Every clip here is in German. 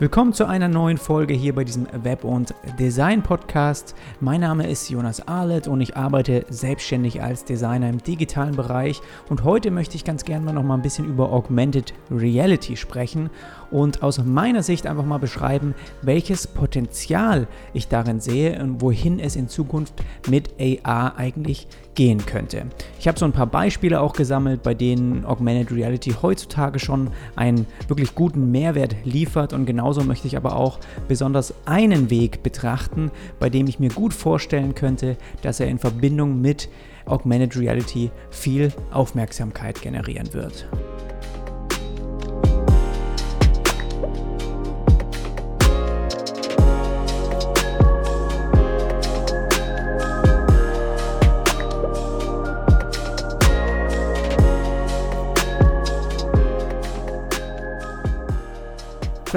Willkommen zu einer neuen Folge hier bei diesem Web- und Design-Podcast. Mein Name ist Jonas Arlett und ich arbeite selbstständig als Designer im digitalen Bereich. Und heute möchte ich ganz gerne mal noch mal ein bisschen über Augmented Reality sprechen und aus meiner Sicht einfach mal beschreiben, welches Potenzial ich darin sehe und wohin es in Zukunft mit AR eigentlich gehen könnte. Ich habe so ein paar Beispiele auch gesammelt, bei denen Augmented Reality heutzutage schon einen wirklich guten Mehrwert liefert und genauso möchte ich aber auch besonders einen Weg betrachten, bei dem ich mir gut vorstellen könnte, dass er in Verbindung mit Augmented Reality viel Aufmerksamkeit generieren wird.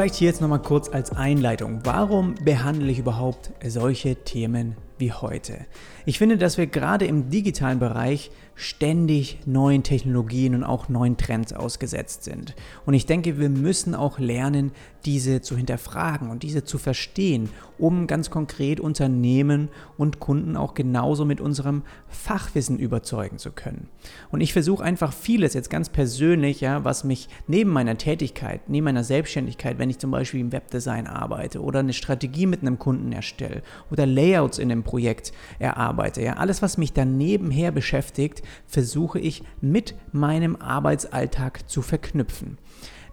Vielleicht hier jetzt nochmal kurz als Einleitung. Warum behandle ich überhaupt solche Themen wie heute? Ich finde, dass wir gerade im digitalen Bereich ständig neuen Technologien und auch neuen Trends ausgesetzt sind. Und ich denke, wir müssen auch lernen, diese zu hinterfragen und diese zu verstehen, um ganz konkret Unternehmen und Kunden auch genauso mit unserem Fachwissen überzeugen zu können. Und ich versuche einfach vieles jetzt ganz persönlich, ja, was mich neben meiner Tätigkeit, neben meiner Selbstständigkeit, wenn ich zum Beispiel im Webdesign arbeite oder eine Strategie mit einem Kunden erstelle oder Layouts in einem Projekt erarbeite, ja, alles, was mich dann nebenher beschäftigt, versuche ich mit meinem Arbeitsalltag zu verknüpfen.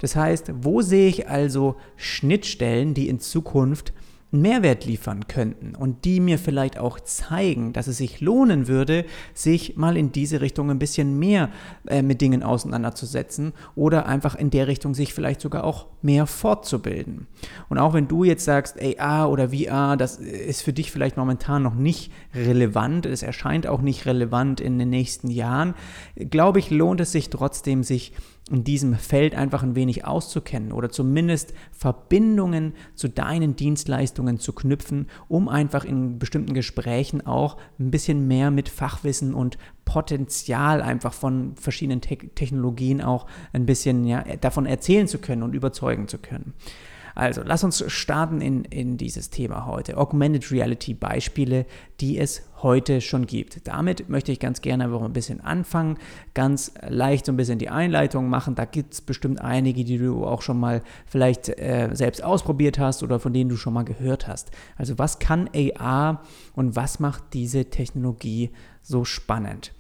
Das heißt, wo sehe ich also Schnittstellen, die in Zukunft Mehrwert liefern könnten und die mir vielleicht auch zeigen, dass es sich lohnen würde, sich mal in diese Richtung ein bisschen mehr äh, mit Dingen auseinanderzusetzen oder einfach in der Richtung sich vielleicht sogar auch mehr fortzubilden. Und auch wenn du jetzt sagst, AR oder VR, das ist für dich vielleicht momentan noch nicht relevant, es erscheint auch nicht relevant in den nächsten Jahren, glaube ich, lohnt es sich trotzdem, sich in diesem Feld einfach ein wenig auszukennen oder zumindest Verbindungen zu deinen Dienstleistungen zu knüpfen, um einfach in bestimmten Gesprächen auch ein bisschen mehr mit Fachwissen und Potenzial einfach von verschiedenen Te Technologien auch ein bisschen ja, davon erzählen zu können und überzeugen zu können. Also, lass uns starten in, in dieses Thema heute. Augmented Reality Beispiele, die es heute schon gibt. Damit möchte ich ganz gerne einfach ein bisschen anfangen, ganz leicht so ein bisschen die Einleitung machen. Da gibt es bestimmt einige, die du auch schon mal vielleicht äh, selbst ausprobiert hast oder von denen du schon mal gehört hast. Also was kann AR und was macht diese Technologie so spannend?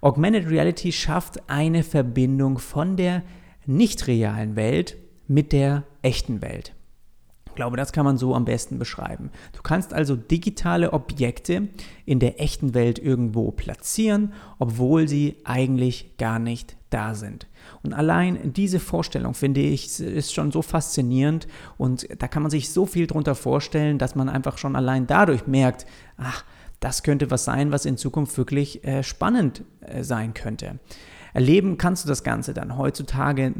Augmented Reality schafft eine Verbindung von der nicht realen Welt mit der echten Welt glaube, das kann man so am besten beschreiben. Du kannst also digitale Objekte in der echten Welt irgendwo platzieren, obwohl sie eigentlich gar nicht da sind. Und allein diese Vorstellung, finde ich, ist schon so faszinierend und da kann man sich so viel drunter vorstellen, dass man einfach schon allein dadurch merkt, ach, das könnte was sein, was in Zukunft wirklich äh, spannend äh, sein könnte. Erleben kannst du das Ganze dann heutzutage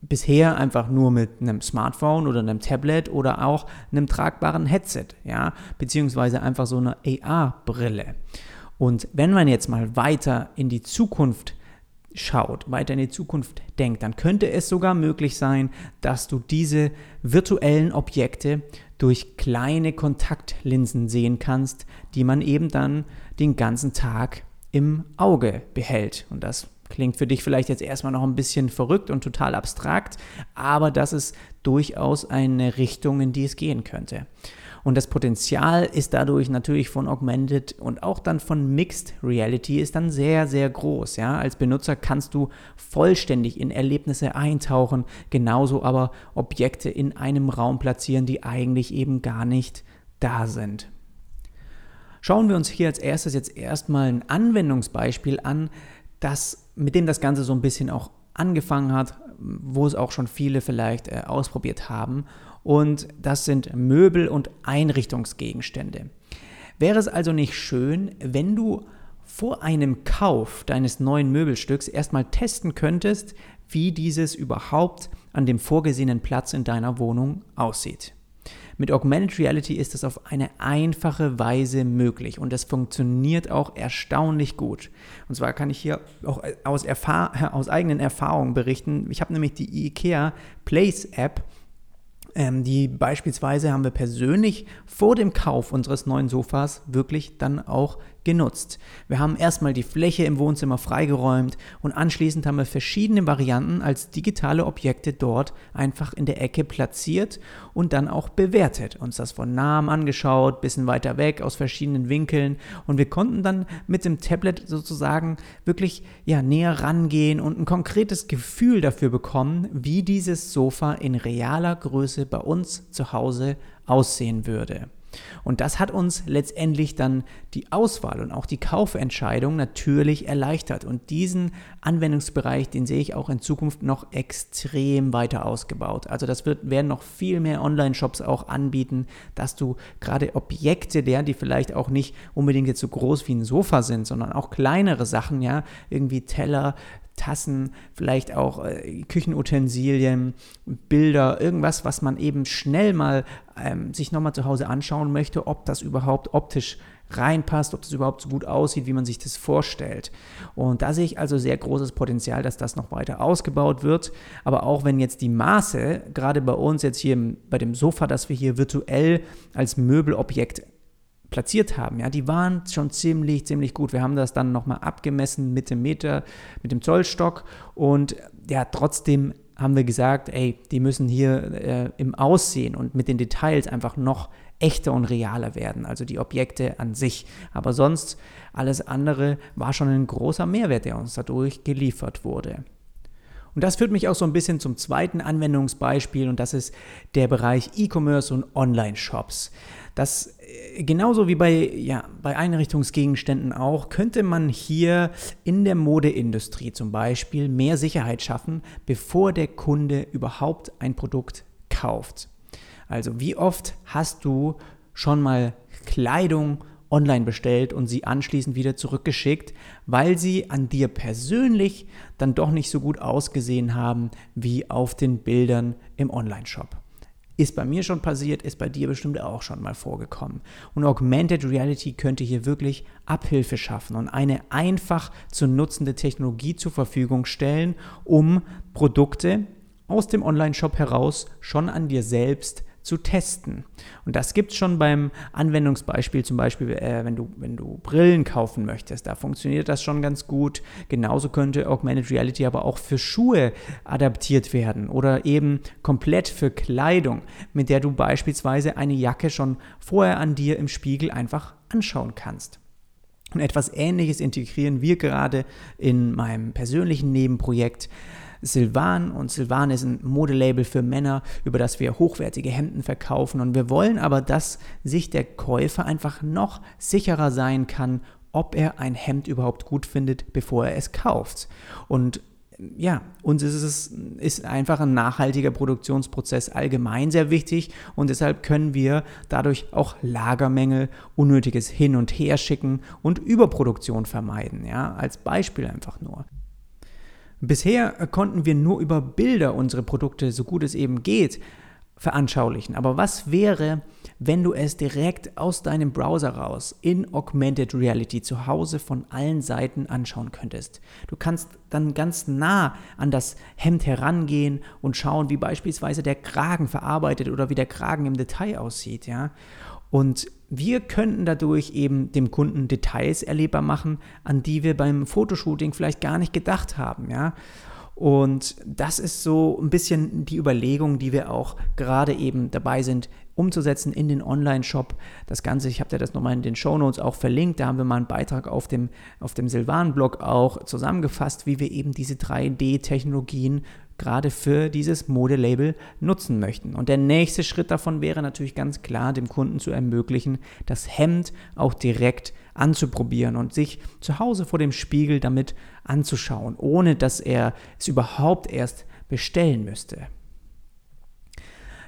bisher einfach nur mit einem Smartphone oder einem Tablet oder auch einem tragbaren Headset, ja, beziehungsweise einfach so eine AR-Brille. Und wenn man jetzt mal weiter in die Zukunft schaut, weiter in die Zukunft denkt, dann könnte es sogar möglich sein, dass du diese virtuellen Objekte durch kleine Kontaktlinsen sehen kannst, die man eben dann den ganzen Tag im Auge behält. Und das Klingt für dich vielleicht jetzt erstmal noch ein bisschen verrückt und total abstrakt, aber das ist durchaus eine Richtung, in die es gehen könnte. Und das Potenzial ist dadurch natürlich von Augmented und auch dann von Mixed Reality ist dann sehr, sehr groß. Ja? Als Benutzer kannst du vollständig in Erlebnisse eintauchen, genauso aber Objekte in einem Raum platzieren, die eigentlich eben gar nicht da sind. Schauen wir uns hier als erstes jetzt erstmal ein Anwendungsbeispiel an, das, mit dem das Ganze so ein bisschen auch angefangen hat, wo es auch schon viele vielleicht äh, ausprobiert haben. Und das sind Möbel und Einrichtungsgegenstände. Wäre es also nicht schön, wenn du vor einem Kauf deines neuen Möbelstücks erstmal testen könntest, wie dieses überhaupt an dem vorgesehenen Platz in deiner Wohnung aussieht? Mit Augmented Reality ist es auf eine einfache Weise möglich und es funktioniert auch erstaunlich gut. Und zwar kann ich hier auch aus, Erfahr aus eigenen Erfahrungen berichten. Ich habe nämlich die IKEA Place App ähm, die beispielsweise haben wir persönlich vor dem Kauf unseres neuen Sofas wirklich dann auch genutzt. Wir haben erstmal die Fläche im Wohnzimmer freigeräumt und anschließend haben wir verschiedene Varianten als digitale Objekte dort einfach in der Ecke platziert und dann auch bewertet. Uns das von nahem angeschaut, bisschen weiter weg, aus verschiedenen Winkeln und wir konnten dann mit dem Tablet sozusagen wirklich ja, näher rangehen und ein konkretes Gefühl dafür bekommen, wie dieses Sofa in realer Größe bei uns zu Hause aussehen würde. Und das hat uns letztendlich dann die Auswahl und auch die Kaufentscheidung natürlich erleichtert. Und diesen Anwendungsbereich, den sehe ich auch in Zukunft noch extrem weiter ausgebaut. Also das wird, werden noch viel mehr Online-Shops auch anbieten, dass du gerade Objekte der, die vielleicht auch nicht unbedingt jetzt so groß wie ein Sofa sind, sondern auch kleinere Sachen, ja, irgendwie Teller, Tassen, vielleicht auch äh, Küchenutensilien, Bilder, irgendwas, was man eben schnell mal ähm, sich nochmal zu Hause anschauen möchte, ob das überhaupt optisch reinpasst, ob das überhaupt so gut aussieht, wie man sich das vorstellt. Und da sehe ich also sehr großes Potenzial, dass das noch weiter ausgebaut wird. Aber auch wenn jetzt die Maße, gerade bei uns jetzt hier bei dem Sofa, das wir hier virtuell als Möbelobjekt platziert haben, ja, die waren schon ziemlich, ziemlich gut. Wir haben das dann nochmal abgemessen mit dem Meter, mit dem Zollstock und ja, trotzdem haben wir gesagt, ey, die müssen hier äh, im Aussehen und mit den Details einfach noch echter und realer werden, also die Objekte an sich. Aber sonst alles andere war schon ein großer Mehrwert, der uns dadurch geliefert wurde. Und das führt mich auch so ein bisschen zum zweiten Anwendungsbeispiel und das ist der Bereich E-Commerce und Online-Shops. Das äh, genauso wie bei, ja, bei Einrichtungsgegenständen auch, könnte man hier in der Modeindustrie zum Beispiel mehr Sicherheit schaffen, bevor der Kunde überhaupt ein Produkt kauft. Also wie oft hast du schon mal Kleidung online bestellt und sie anschließend wieder zurückgeschickt, weil sie an dir persönlich dann doch nicht so gut ausgesehen haben wie auf den Bildern im Online-Shop. Ist bei mir schon passiert, ist bei dir bestimmt auch schon mal vorgekommen. Und Augmented Reality könnte hier wirklich Abhilfe schaffen und eine einfach zu nutzende Technologie zur Verfügung stellen, um Produkte aus dem Online-Shop heraus schon an dir selbst zu testen. Und das gibt es schon beim Anwendungsbeispiel, zum Beispiel, äh, wenn, du, wenn du Brillen kaufen möchtest. Da funktioniert das schon ganz gut. Genauso könnte Augmented Reality aber auch für Schuhe adaptiert werden oder eben komplett für Kleidung, mit der du beispielsweise eine Jacke schon vorher an dir im Spiegel einfach anschauen kannst. Und etwas Ähnliches integrieren wir gerade in meinem persönlichen Nebenprojekt. Silvan und Silvan ist ein Modelabel für Männer, über das wir hochwertige Hemden verkaufen und wir wollen aber, dass sich der Käufer einfach noch sicherer sein kann, ob er ein Hemd überhaupt gut findet, bevor er es kauft. Und ja, uns ist es ist einfach ein nachhaltiger Produktionsprozess allgemein sehr wichtig und deshalb können wir dadurch auch Lagermängel, unnötiges Hin- und Herschicken und Überproduktion vermeiden. Ja, als Beispiel einfach nur. Bisher konnten wir nur über Bilder unsere Produkte, so gut es eben geht, veranschaulichen. Aber was wäre, wenn du es direkt aus deinem Browser raus in Augmented Reality zu Hause von allen Seiten anschauen könntest? Du kannst dann ganz nah an das Hemd herangehen und schauen, wie beispielsweise der Kragen verarbeitet oder wie der Kragen im Detail aussieht, ja? Und wir könnten dadurch eben dem Kunden Details erlebbar machen, an die wir beim Fotoshooting vielleicht gar nicht gedacht haben, ja. Und das ist so ein bisschen die Überlegung, die wir auch gerade eben dabei sind, umzusetzen in den Online-Shop. Das Ganze, ich habe dir das nochmal in den Show Notes auch verlinkt, da haben wir mal einen Beitrag auf dem, auf dem Silvan-Blog auch zusammengefasst, wie wir eben diese 3D-Technologien gerade für dieses Modelabel nutzen möchten. Und der nächste Schritt davon wäre natürlich ganz klar, dem Kunden zu ermöglichen, das Hemd auch direkt anzuprobieren und sich zu Hause vor dem Spiegel damit anzuschauen, ohne dass er es überhaupt erst bestellen müsste.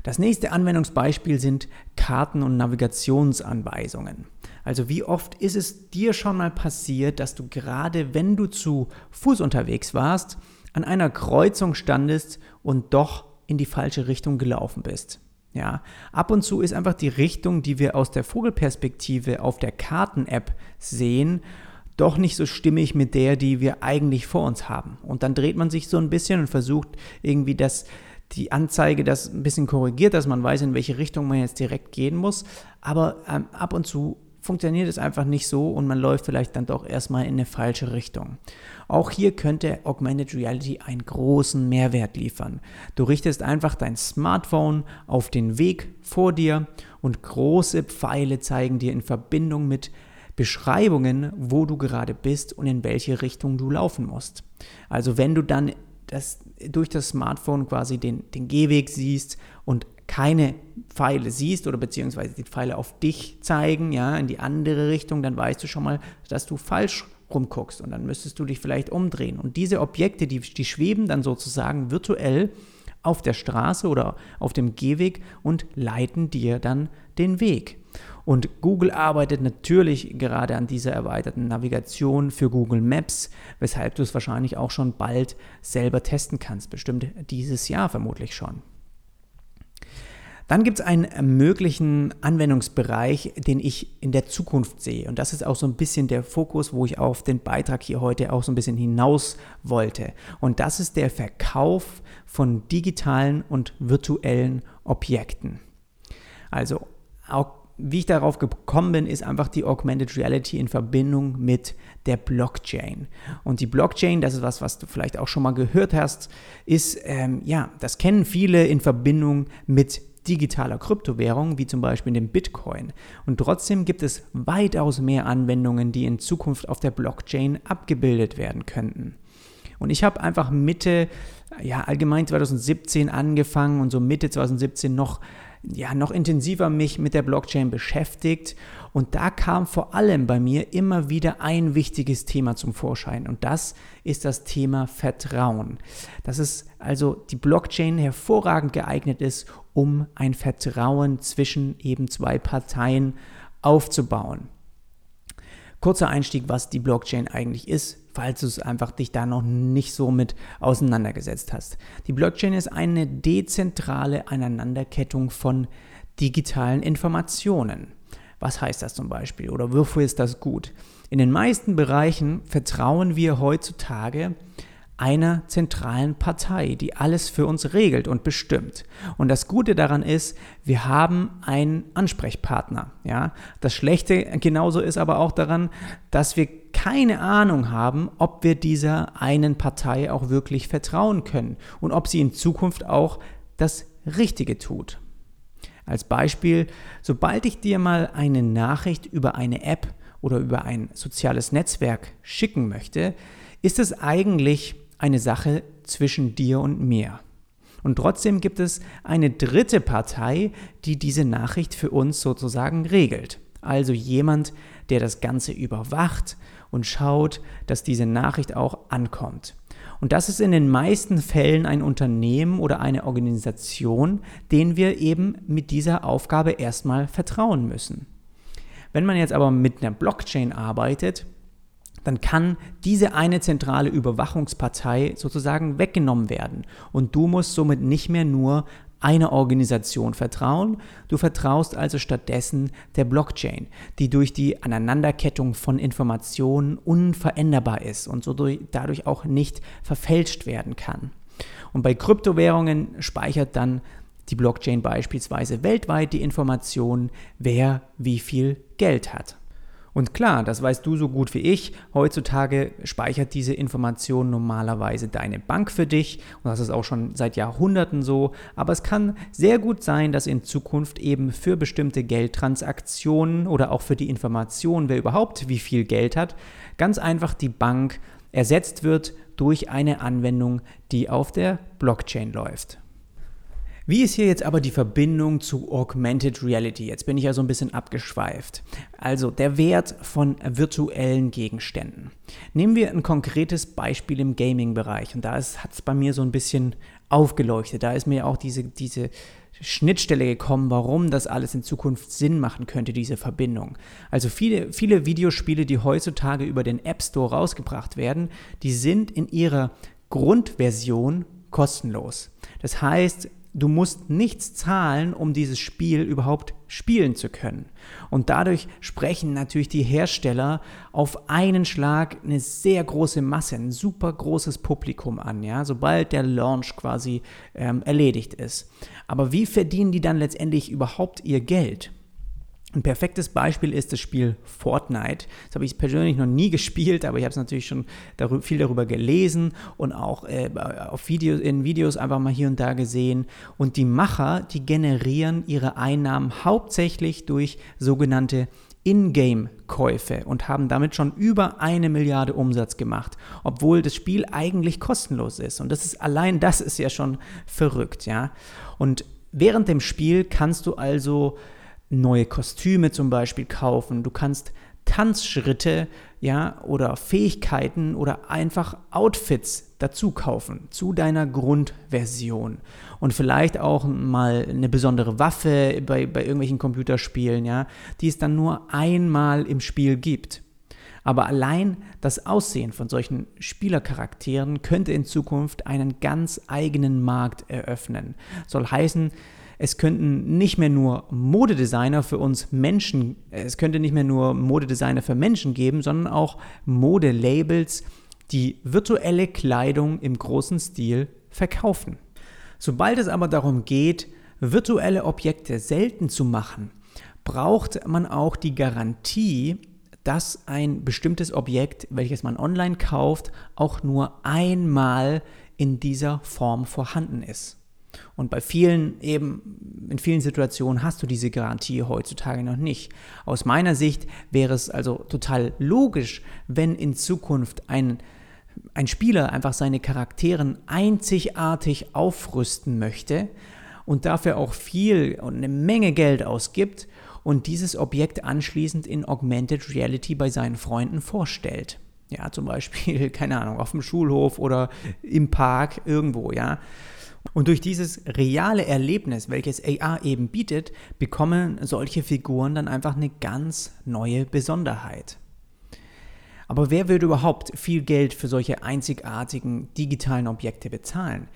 Das nächste Anwendungsbeispiel sind Karten- und Navigationsanweisungen. Also wie oft ist es dir schon mal passiert, dass du gerade, wenn du zu Fuß unterwegs warst, an einer Kreuzung standest und doch in die falsche Richtung gelaufen bist. Ja, ab und zu ist einfach die Richtung, die wir aus der Vogelperspektive auf der Karten-App sehen, doch nicht so stimmig mit der, die wir eigentlich vor uns haben. Und dann dreht man sich so ein bisschen und versucht irgendwie das die Anzeige das ein bisschen korrigiert, dass man weiß, in welche Richtung man jetzt direkt gehen muss. Aber ähm, ab und zu funktioniert es einfach nicht so und man läuft vielleicht dann doch erstmal in eine falsche Richtung. Auch hier könnte Augmented Reality einen großen Mehrwert liefern. Du richtest einfach dein Smartphone auf den Weg vor dir und große Pfeile zeigen dir in Verbindung mit Beschreibungen, wo du gerade bist und in welche Richtung du laufen musst. Also wenn du dann das, durch das Smartphone quasi den, den Gehweg siehst und keine Pfeile siehst oder beziehungsweise die Pfeile auf dich zeigen, ja, in die andere Richtung, dann weißt du schon mal, dass du falsch rumguckst und dann müsstest du dich vielleicht umdrehen. Und diese Objekte, die, die schweben dann sozusagen virtuell auf der Straße oder auf dem Gehweg und leiten dir dann den Weg. Und Google arbeitet natürlich gerade an dieser erweiterten Navigation für Google Maps, weshalb du es wahrscheinlich auch schon bald selber testen kannst, bestimmt dieses Jahr vermutlich schon. Dann gibt es einen möglichen Anwendungsbereich, den ich in der Zukunft sehe. Und das ist auch so ein bisschen der Fokus, wo ich auf den Beitrag hier heute auch so ein bisschen hinaus wollte. Und das ist der Verkauf von digitalen und virtuellen Objekten. Also wie ich darauf gekommen bin, ist einfach die Augmented Reality in Verbindung mit der Blockchain. Und die Blockchain, das ist was, was du vielleicht auch schon mal gehört hast, ist, ähm, ja, das kennen viele in Verbindung mit digitaler Kryptowährung, wie zum Beispiel dem Bitcoin. Und trotzdem gibt es weitaus mehr Anwendungen, die in Zukunft auf der Blockchain abgebildet werden könnten. Und ich habe einfach Mitte, ja, allgemein 2017 angefangen und so Mitte 2017 noch ja, noch intensiver mich mit der Blockchain beschäftigt und da kam vor allem bei mir immer wieder ein wichtiges Thema zum Vorschein und das ist das Thema Vertrauen. Dass es also die Blockchain hervorragend geeignet ist, um ein Vertrauen zwischen eben zwei Parteien aufzubauen. Kurzer Einstieg, was die Blockchain eigentlich ist, falls du es einfach dich da noch nicht so mit auseinandergesetzt hast. Die Blockchain ist eine dezentrale Aneinanderkettung von digitalen Informationen. Was heißt das zum Beispiel oder wofür ist das gut? In den meisten Bereichen vertrauen wir heutzutage einer zentralen Partei, die alles für uns regelt und bestimmt. Und das Gute daran ist, wir haben einen Ansprechpartner. Ja? Das Schlechte genauso ist aber auch daran, dass wir keine Ahnung haben, ob wir dieser einen Partei auch wirklich vertrauen können und ob sie in Zukunft auch das Richtige tut. Als Beispiel, sobald ich dir mal eine Nachricht über eine App oder über ein soziales Netzwerk schicken möchte, ist es eigentlich eine Sache zwischen dir und mir. Und trotzdem gibt es eine dritte Partei, die diese Nachricht für uns sozusagen regelt. Also jemand, der das Ganze überwacht und schaut, dass diese Nachricht auch ankommt. Und das ist in den meisten Fällen ein Unternehmen oder eine Organisation, denen wir eben mit dieser Aufgabe erstmal vertrauen müssen. Wenn man jetzt aber mit einer Blockchain arbeitet, dann kann diese eine zentrale Überwachungspartei sozusagen weggenommen werden. Und du musst somit nicht mehr nur einer Organisation vertrauen, du vertraust also stattdessen der Blockchain, die durch die Aneinanderkettung von Informationen unveränderbar ist und so dadurch auch nicht verfälscht werden kann. Und bei Kryptowährungen speichert dann die Blockchain beispielsweise weltweit die Informationen, wer wie viel Geld hat. Und klar, das weißt du so gut wie ich, heutzutage speichert diese Information normalerweise deine Bank für dich und das ist auch schon seit Jahrhunderten so, aber es kann sehr gut sein, dass in Zukunft eben für bestimmte Geldtransaktionen oder auch für die Information, wer überhaupt wie viel Geld hat, ganz einfach die Bank ersetzt wird durch eine Anwendung, die auf der Blockchain läuft. Wie ist hier jetzt aber die Verbindung zu Augmented Reality? Jetzt bin ich ja so ein bisschen abgeschweift. Also der Wert von virtuellen Gegenständen. Nehmen wir ein konkretes Beispiel im Gaming-Bereich und da hat es bei mir so ein bisschen aufgeleuchtet. Da ist mir auch diese, diese Schnittstelle gekommen, warum das alles in Zukunft Sinn machen könnte, diese Verbindung. Also viele, viele Videospiele, die heutzutage über den App Store rausgebracht werden, die sind in ihrer Grundversion kostenlos. Das heißt, du musst nichts zahlen, um dieses Spiel überhaupt spielen zu können. Und dadurch sprechen natürlich die Hersteller auf einen Schlag eine sehr große Masse, ein super großes Publikum an, ja, sobald der Launch quasi ähm, erledigt ist. Aber wie verdienen die dann letztendlich überhaupt ihr Geld? Ein perfektes Beispiel ist das Spiel Fortnite. Das habe ich persönlich noch nie gespielt, aber ich habe es natürlich schon darüber, viel darüber gelesen und auch äh, auf Videos, in Videos einfach mal hier und da gesehen. Und die Macher, die generieren ihre Einnahmen hauptsächlich durch sogenannte Ingame-Käufe und haben damit schon über eine Milliarde Umsatz gemacht, obwohl das Spiel eigentlich kostenlos ist. Und das ist allein das ist ja schon verrückt, ja. Und während dem Spiel kannst du also neue Kostüme zum Beispiel kaufen, du kannst Tanzschritte, ja, oder Fähigkeiten oder einfach Outfits dazu kaufen zu deiner Grundversion. Und vielleicht auch mal eine besondere Waffe bei, bei irgendwelchen Computerspielen, ja, die es dann nur einmal im Spiel gibt. Aber allein das Aussehen von solchen Spielercharakteren könnte in Zukunft einen ganz eigenen Markt eröffnen. Soll heißen, es könnten nicht mehr nur Modedesigner für uns Menschen, es könnte nicht mehr nur Modedesigner für Menschen geben, sondern auch Modelabels, die virtuelle Kleidung im großen Stil verkaufen. Sobald es aber darum geht, virtuelle Objekte selten zu machen, braucht man auch die Garantie, dass ein bestimmtes Objekt, welches man online kauft, auch nur einmal in dieser Form vorhanden ist. Und bei vielen eben, in vielen Situationen hast du diese Garantie heutzutage noch nicht. Aus meiner Sicht wäre es also total logisch, wenn in Zukunft ein, ein Spieler einfach seine Charakteren einzigartig aufrüsten möchte und dafür auch viel und eine Menge Geld ausgibt und dieses Objekt anschließend in Augmented Reality bei seinen Freunden vorstellt. Ja, zum Beispiel, keine Ahnung, auf dem Schulhof oder im Park irgendwo, ja. Und durch dieses reale Erlebnis, welches AR eben bietet, bekommen solche Figuren dann einfach eine ganz neue Besonderheit. Aber wer würde überhaupt viel Geld für solche einzigartigen digitalen Objekte bezahlen?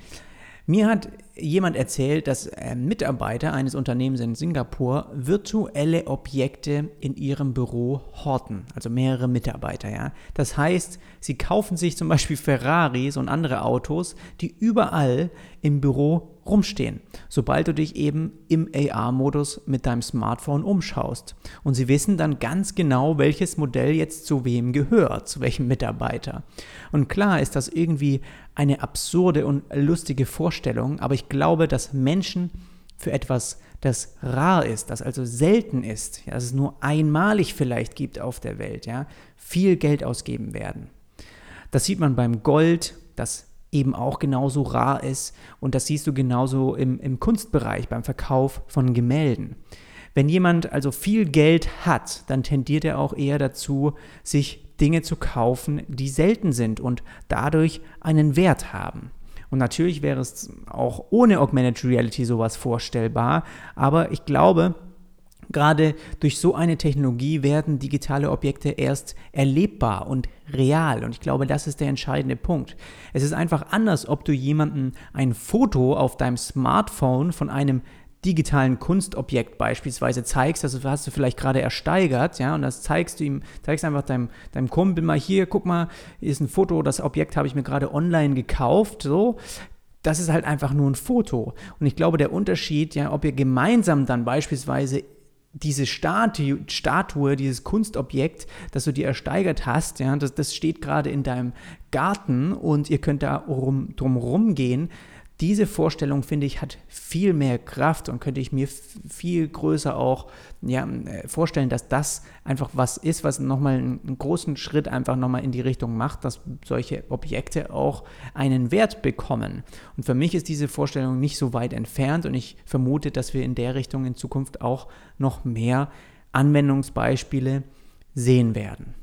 Mir hat jemand erzählt, dass äh, Mitarbeiter eines Unternehmens in Singapur virtuelle Objekte in ihrem Büro horten, also mehrere Mitarbeiter. Ja. Das heißt, sie kaufen sich zum Beispiel Ferraris und andere Autos, die überall im Büro rumstehen, sobald du dich eben im AR-Modus mit deinem Smartphone umschaust. Und sie wissen dann ganz genau, welches Modell jetzt zu wem gehört, zu welchem Mitarbeiter. Und klar ist das irgendwie eine absurde und lustige Vorstellung, aber ich glaube, dass Menschen für etwas, das rar ist, das also selten ist, ja, dass es nur einmalig vielleicht gibt auf der Welt, ja, viel Geld ausgeben werden. Das sieht man beim Gold, das eben auch genauso rar ist. Und das siehst du genauso im, im Kunstbereich, beim Verkauf von Gemälden. Wenn jemand also viel Geld hat, dann tendiert er auch eher dazu, sich Dinge zu kaufen, die selten sind und dadurch einen Wert haben. Und natürlich wäre es auch ohne Augmented Reality sowas vorstellbar, aber ich glaube, Gerade durch so eine Technologie werden digitale Objekte erst erlebbar und real. Und ich glaube, das ist der entscheidende Punkt. Es ist einfach anders, ob du jemandem ein Foto auf deinem Smartphone von einem digitalen Kunstobjekt beispielsweise zeigst, das hast du vielleicht gerade ersteigert, ja, und das zeigst du ihm, zeigst einfach deinem, deinem Kumpel mal hier, guck mal, hier ist ein Foto, das Objekt habe ich mir gerade online gekauft, so, das ist halt einfach nur ein Foto. Und ich glaube, der Unterschied, ja, ob ihr gemeinsam dann beispielsweise diese Statue, Statue, dieses Kunstobjekt, das du dir ersteigert hast, ja, das, das steht gerade in deinem Garten und ihr könnt da rum, drum rumgehen, diese Vorstellung, finde ich, hat viel mehr Kraft und könnte ich mir viel größer auch ja, äh, vorstellen, dass das einfach was ist, was nochmal einen großen Schritt einfach nochmal in die Richtung macht, dass solche Objekte auch einen Wert bekommen. Und für mich ist diese Vorstellung nicht so weit entfernt und ich vermute, dass wir in der Richtung in Zukunft auch noch mehr Anwendungsbeispiele sehen werden.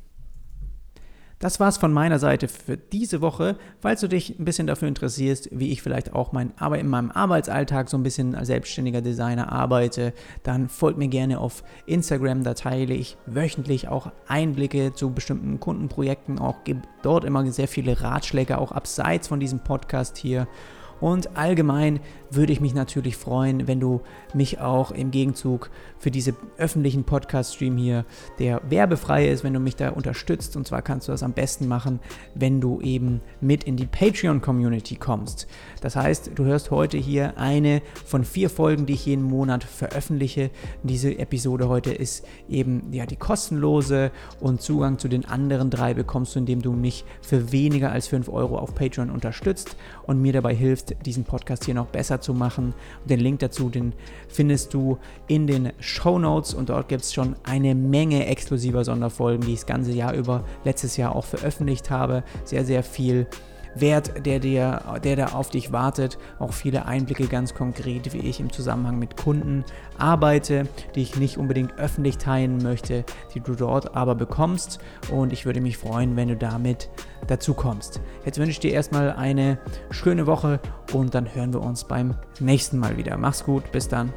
Das war's von meiner Seite für diese Woche. Falls du dich ein bisschen dafür interessierst, wie ich vielleicht auch mein, aber in meinem Arbeitsalltag so ein bisschen als selbstständiger Designer arbeite, dann folgt mir gerne auf Instagram. Da teile ich wöchentlich auch Einblicke zu bestimmten Kundenprojekten, auch gebe dort immer sehr viele Ratschläge, auch abseits von diesem Podcast hier. Und allgemein würde ich mich natürlich freuen, wenn du mich auch im Gegenzug für diese öffentlichen Podcast-Stream hier, der werbefrei ist, wenn du mich da unterstützt. Und zwar kannst du das am besten machen, wenn du eben mit in die Patreon-Community kommst. Das heißt, du hörst heute hier eine von vier Folgen, die ich jeden Monat veröffentliche. Diese Episode heute ist eben ja die kostenlose und Zugang zu den anderen drei bekommst du, indem du mich für weniger als 5 Euro auf Patreon unterstützt und mir dabei hilft, diesen Podcast hier noch besser zu machen. Den Link dazu, den findest du in den Show Notes und dort gibt es schon eine Menge exklusiver Sonderfolgen, die ich das ganze Jahr über letztes Jahr auch veröffentlicht habe. Sehr, sehr viel Wert, der, dir, der da auf dich wartet. Auch viele Einblicke ganz konkret, wie ich im Zusammenhang mit Kunden arbeite, die ich nicht unbedingt öffentlich teilen möchte, die du dort aber bekommst. Und ich würde mich freuen, wenn du damit dazu kommst. Jetzt wünsche ich dir erstmal eine schöne Woche und dann hören wir uns beim nächsten Mal wieder. Mach's gut, bis dann.